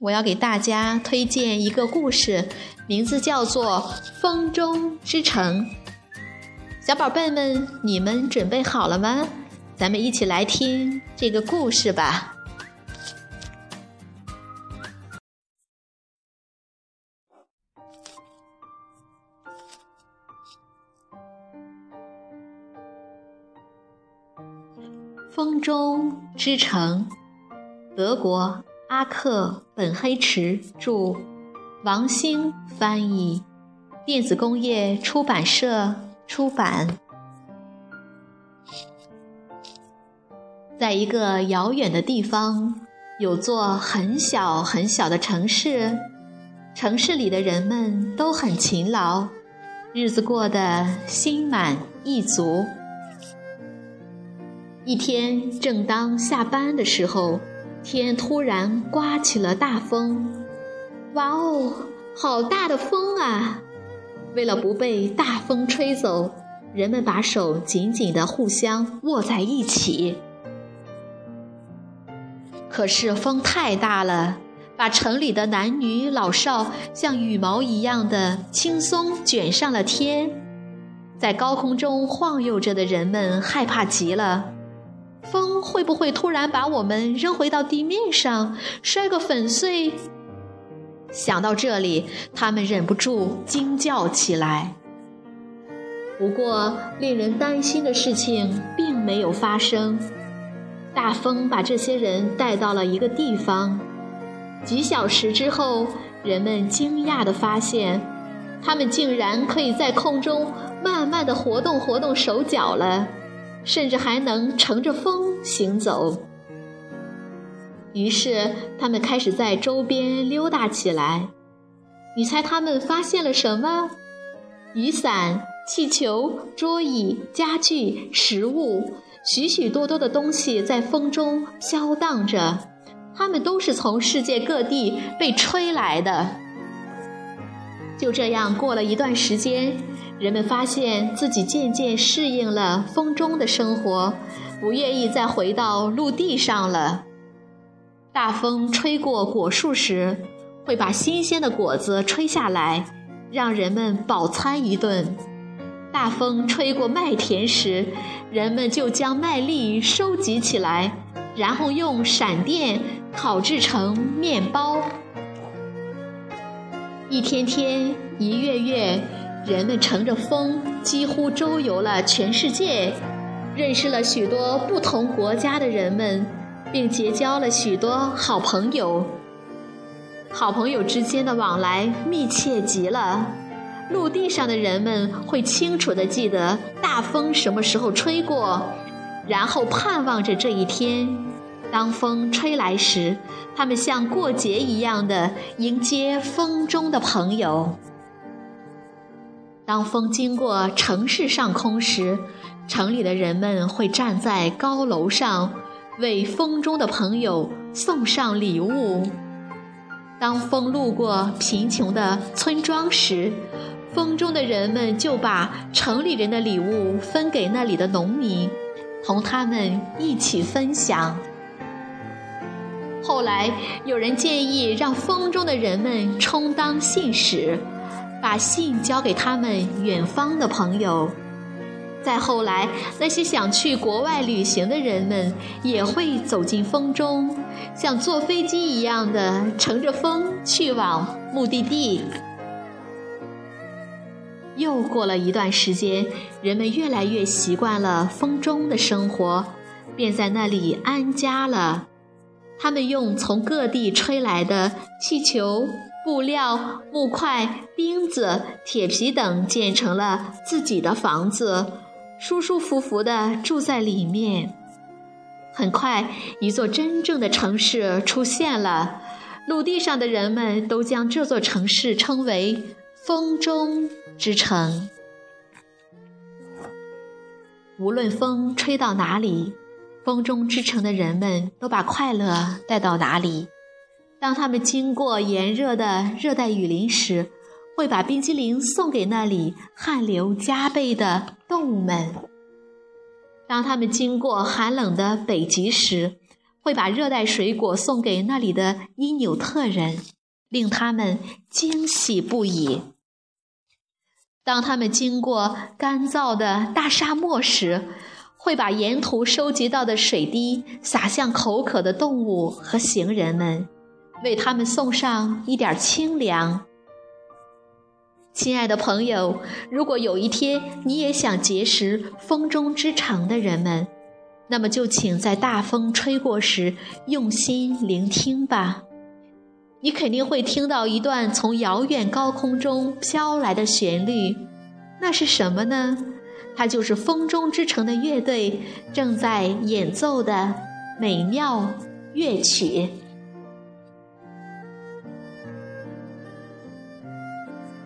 我要给大家推荐一个故事，名字叫做《风中之城》。小宝贝们，你们准备好了吗？咱们一起来听这个故事吧。《风中之城》，德国。阿克本黑池著，王兴翻译，电子工业出版社出版。在一个遥远的地方，有座很小很小的城市，城市里的人们都很勤劳，日子过得心满意足。一天，正当下班的时候。天突然刮起了大风，哇哦，好大的风啊！为了不被大风吹走，人们把手紧紧地互相握在一起。可是风太大了，把城里的男女老少像羽毛一样的轻松卷上了天。在高空中晃悠着的人们害怕极了。风会不会突然把我们扔回到地面上，摔个粉碎？想到这里，他们忍不住惊叫起来。不过，令人担心的事情并没有发生。大风把这些人带到了一个地方。几小时之后，人们惊讶地发现，他们竟然可以在空中慢慢地活动活动手脚了。甚至还能乘着风行走。于是，他们开始在周边溜达起来。你猜他们发现了什么？雨伞、气球、桌椅、家具、食物，许许多多的东西在风中飘荡着。它们都是从世界各地被吹来的。就这样过了一段时间。人们发现自己渐渐适应了风中的生活，不愿意再回到陆地上了。大风吹过果树时，会把新鲜的果子吹下来，让人们饱餐一顿；大风吹过麦田时，人们就将麦粒收集起来，然后用闪电烤制成面包。一天天，一月月。人们乘着风，几乎周游了全世界，认识了许多不同国家的人们，并结交了许多好朋友。好朋友之间的往来密切极了。陆地上的人们会清楚地记得大风什么时候吹过，然后盼望着这一天。当风吹来时，他们像过节一样的迎接风中的朋友。当风经过城市上空时，城里的人们会站在高楼上，为风中的朋友送上礼物。当风路过贫穷的村庄时，风中的人们就把城里人的礼物分给那里的农民，同他们一起分享。后来，有人建议让风中的人们充当信使。把信交给他们远方的朋友。再后来，那些想去国外旅行的人们也会走进风中，像坐飞机一样的乘着风去往目的地。又过了一段时间，人们越来越习惯了风中的生活，便在那里安家了。他们用从各地吹来的气球。布料、木块、钉子、铁皮等建成了自己的房子，舒舒服服地住在里面。很快，一座真正的城市出现了，陆地上的人们都将这座城市称为“风中之城”。无论风吹到哪里，风中之城的人们都把快乐带到哪里。当他们经过炎热的热带雨林时，会把冰激凌送给那里汗流浃背的动物们；当他们经过寒冷的北极时，会把热带水果送给那里的因纽特人，令他们惊喜不已。当他们经过干燥的大沙漠时，会把沿途收集到的水滴洒向口渴的动物和行人们，为他们送上一点清凉。亲爱的朋友，如果有一天你也想结识风中之城的人们，那么就请在大风吹过时用心聆听吧。你肯定会听到一段从遥远高空中飘来的旋律，那是什么呢？它就是风中之城的乐队正在演奏的美妙乐曲。